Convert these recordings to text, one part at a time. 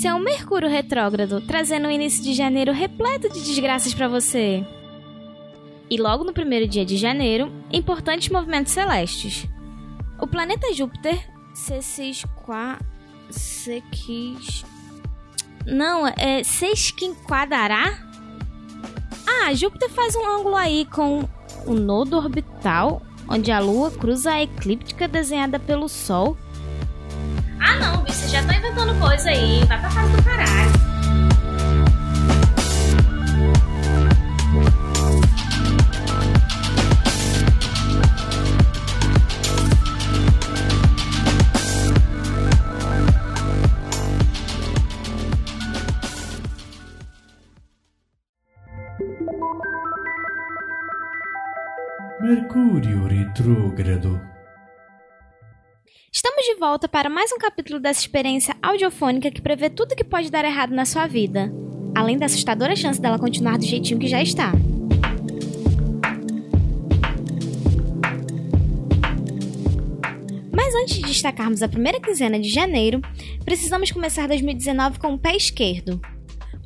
Esse é o Mercúrio retrógrado, trazendo um início de janeiro repleto de desgraças para você. E logo no primeiro dia de janeiro, importantes movimentos celestes. O planeta Júpiter se sesqua... Sequis... Não, é sesquinquadará? Ah, Júpiter faz um ângulo aí com o nodo orbital, onde a Lua cruza a eclíptica desenhada pelo Sol. Ah não, vocês já inventando coisa aí. Vai pra casa do caralho. Mercúrio retrógrado. Volta para mais um capítulo dessa experiência audiofônica que prevê tudo que pode dar errado na sua vida, além da assustadora chance dela continuar do jeitinho que já está. Mas antes de destacarmos a primeira quinzena de janeiro, precisamos começar 2019 com o pé esquerdo.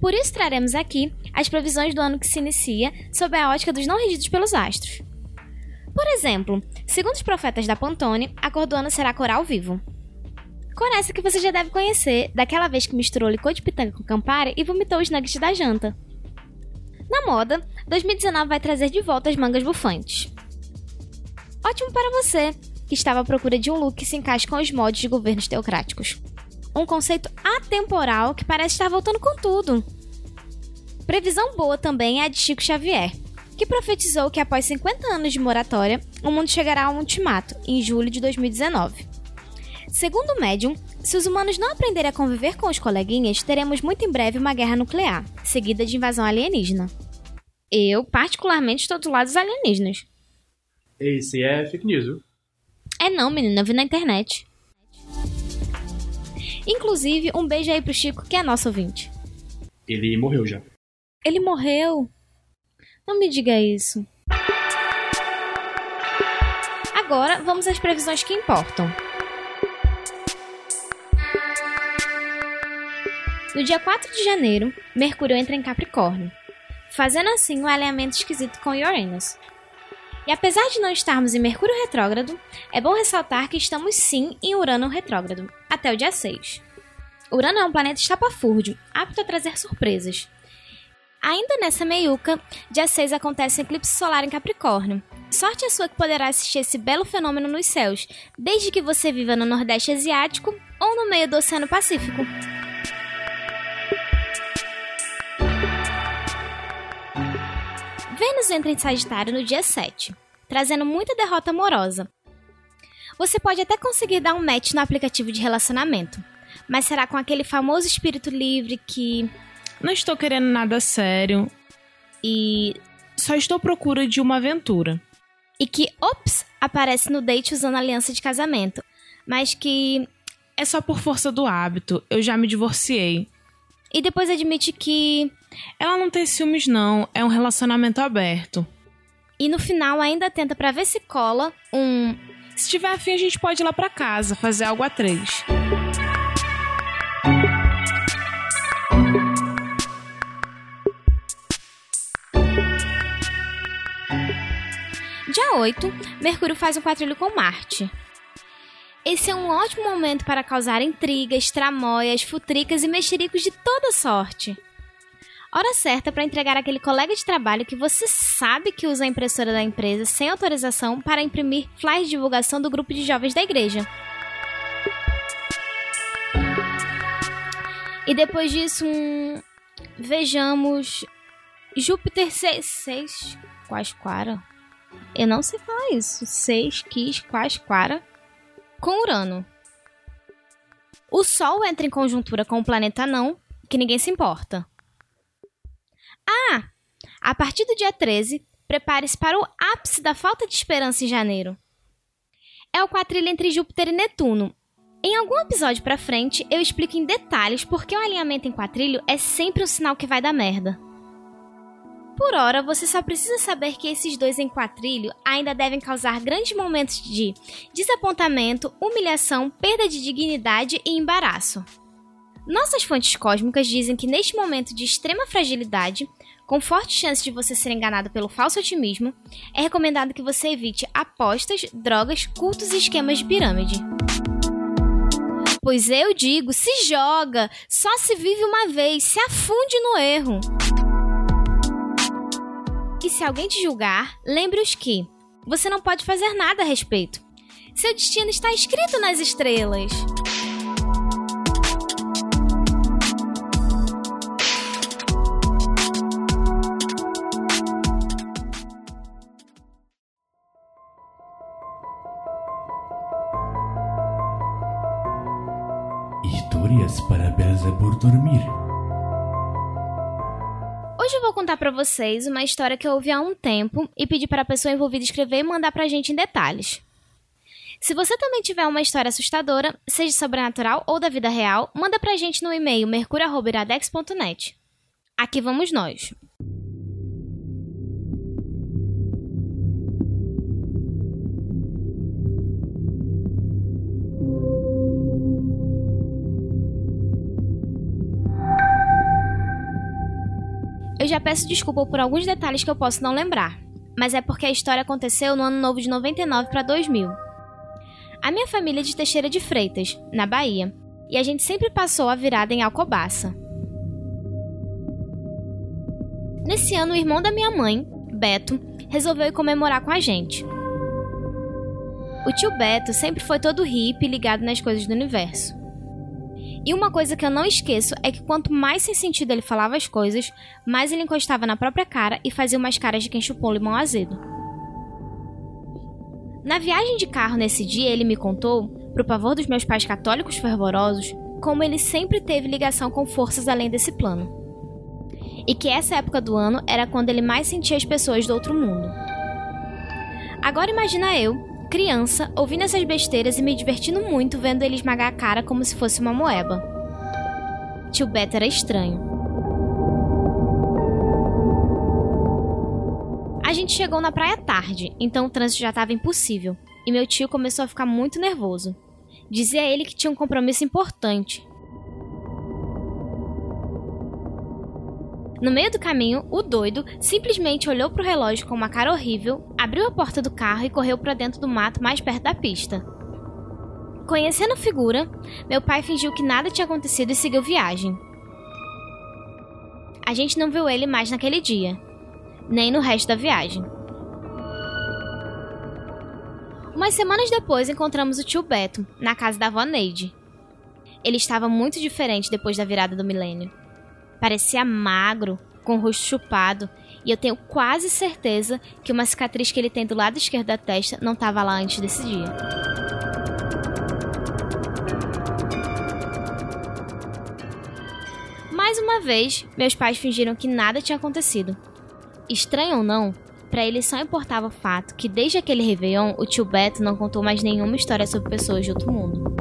Por isso traremos aqui as previsões do ano que se inicia sob a ótica dos não regidos pelos astros. Por exemplo, segundo os profetas da Pantone, a cor do ano será coral vivo. Essa que você já deve conhecer, daquela vez que misturou licor de pitanga com Campari e vomitou os nuggets da janta. Na moda, 2019 vai trazer de volta as mangas bufantes. Ótimo para você, que estava à procura de um look que se encaixe com os modos de governos teocráticos. Um conceito atemporal que parece estar voltando com tudo. Previsão boa também é a de Chico Xavier, que profetizou que após 50 anos de moratória, o mundo chegará a um ultimato, em julho de 2019. Segundo o médium, se os humanos não aprenderem a conviver com os coleguinhas, teremos muito em breve uma guerra nuclear, seguida de invasão alienígena. Eu, particularmente, estou do lado dos alienígenas. Esse é fake news, viu? É não, menina, eu vi na internet. Inclusive, um beijo aí pro Chico, que é nosso ouvinte. Ele morreu já. Ele morreu. Não me diga isso. Agora, vamos às previsões que importam. No dia 4 de janeiro, Mercúrio entra em Capricórnio, fazendo assim um alinhamento esquisito com Uranus. E apesar de não estarmos em Mercúrio retrógrado, é bom ressaltar que estamos sim em Urano retrógrado, até o dia 6. Urano é um planeta estapafúrdio, apto a trazer surpresas. Ainda nessa meiuca, dia 6 acontece um eclipse solar em Capricórnio. Sorte a sua que poderá assistir esse belo fenômeno nos céus, desde que você viva no Nordeste Asiático ou no meio do Oceano Pacífico. Vênus entra em Sagitário no dia 7, trazendo muita derrota amorosa. Você pode até conseguir dar um match no aplicativo de relacionamento, mas será com aquele famoso espírito livre que. Não estou querendo nada sério e só estou à procura de uma aventura. e que, ops, aparece no date usando aliança de casamento, mas que. É só por força do hábito, eu já me divorciei. e depois admite que. Ela não tem ciúmes, não, é um relacionamento aberto. e no final ainda tenta pra ver se cola um. Se tiver afim, a gente pode ir lá pra casa, fazer algo a três. Dia 8, Mercúrio faz um quadrilho com Marte. Esse é um ótimo momento para causar intrigas, tramóias, futricas e mexericos de toda sorte. Hora certa para entregar aquele colega de trabalho que você sabe que usa a impressora da empresa sem autorização para imprimir flyers de divulgação do grupo de jovens da igreja. E depois disso, um... vejamos Júpiter 6 Quasquara. Eu não sei falar isso. 6 Quis Quasquara com Urano. O Sol entra em conjuntura com o planeta não, que ninguém se importa. Ah! A partir do dia 13, prepare-se para o ápice da falta de esperança em janeiro. É o quatrilho entre Júpiter e Netuno. Em algum episódio pra frente, eu explico em detalhes por que o alinhamento em quatrilho é sempre um sinal que vai dar merda. Por hora, você só precisa saber que esses dois em quatrilho ainda devem causar grandes momentos de desapontamento, humilhação, perda de dignidade e embaraço. Nossas fontes cósmicas dizem que neste momento de extrema fragilidade, com forte chance de você ser enganado pelo falso otimismo, é recomendado que você evite apostas, drogas, cultos e esquemas de pirâmide. Pois eu digo, se joga, só se vive uma vez, se afunde no erro. E se alguém te julgar, lembre-os que você não pode fazer nada a respeito. Seu destino está escrito nas estrelas. Histórias para Belzebur dormir. Vou contar pra vocês uma história que eu ouvi há um tempo e pedi para a pessoa envolvida escrever e mandar pra gente em detalhes. Se você também tiver uma história assustadora, seja sobrenatural ou da vida real, manda pra gente no e-mail mercúrio.iradex.net. Aqui vamos nós. Eu já peço desculpa por alguns detalhes que eu posso não lembrar, mas é porque a história aconteceu no ano novo de 99 para 2000. A minha família é de Teixeira de Freitas, na Bahia, e a gente sempre passou a virada em Alcobaça. Nesse ano, o irmão da minha mãe, Beto, resolveu ir comemorar com a gente. O tio Beto sempre foi todo hippie ligado nas coisas do universo. E uma coisa que eu não esqueço é que quanto mais sem sentido ele falava as coisas, mais ele encostava na própria cara e fazia umas caras de quem chupou um limão azedo. Na viagem de carro nesse dia, ele me contou, pro pavor dos meus pais católicos fervorosos, como ele sempre teve ligação com forças além desse plano. E que essa época do ano era quando ele mais sentia as pessoas do outro mundo. Agora imagina eu, criança, ouvindo essas besteiras e me divertindo muito vendo ele esmagar a cara como se fosse uma moeba. Tio Beto era estranho. A gente chegou na praia tarde, então o trânsito já estava impossível, e meu tio começou a ficar muito nervoso. Dizia ele que tinha um compromisso importante. No meio do caminho, o doido simplesmente olhou pro relógio com uma cara horrível, abriu a porta do carro e correu para dentro do mato mais perto da pista. Conhecendo a figura, meu pai fingiu que nada tinha acontecido e seguiu viagem. A gente não viu ele mais naquele dia, nem no resto da viagem. Umas semanas depois encontramos o tio Beto, na casa da avó Neide. Ele estava muito diferente depois da virada do milênio. Parecia magro, com o rosto chupado, e eu tenho quase certeza que uma cicatriz que ele tem do lado esquerdo da testa não estava lá antes desse dia. Mais uma vez, meus pais fingiram que nada tinha acontecido. Estranho ou não, para eles só importava o fato que desde aquele Réveillon o tio Beto não contou mais nenhuma história sobre pessoas de outro mundo.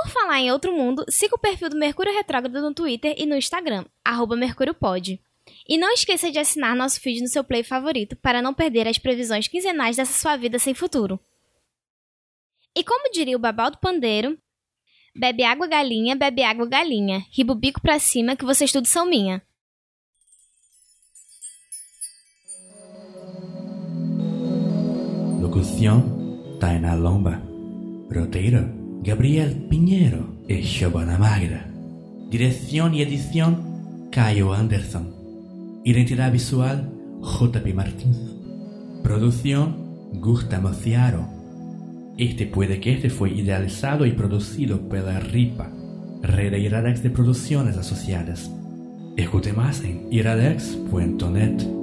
Por falar em outro mundo, siga o perfil do Mercúrio Retrógrado no Twitter e no Instagram, MercúrioPod. E não esqueça de assinar nosso feed no seu play favorito para não perder as previsões quinzenais dessa sua vida sem futuro. E como diria o Babal do Pandeiro, bebe água galinha, bebe água galinha, riba o bico pra cima que vocês tudo são minha. Locución, Taina Lomba. Roteiro, Gabriel Piñero y Shabana Magra. Dirección y edición, Caio Anderson. Identidad visual, JP Martins. Producción, Gustavo Ciaro. Este puede que este fue idealizado y producido pela RIPA, Red de Iradex de Producciones Asociadas. Escute más en iradex.net.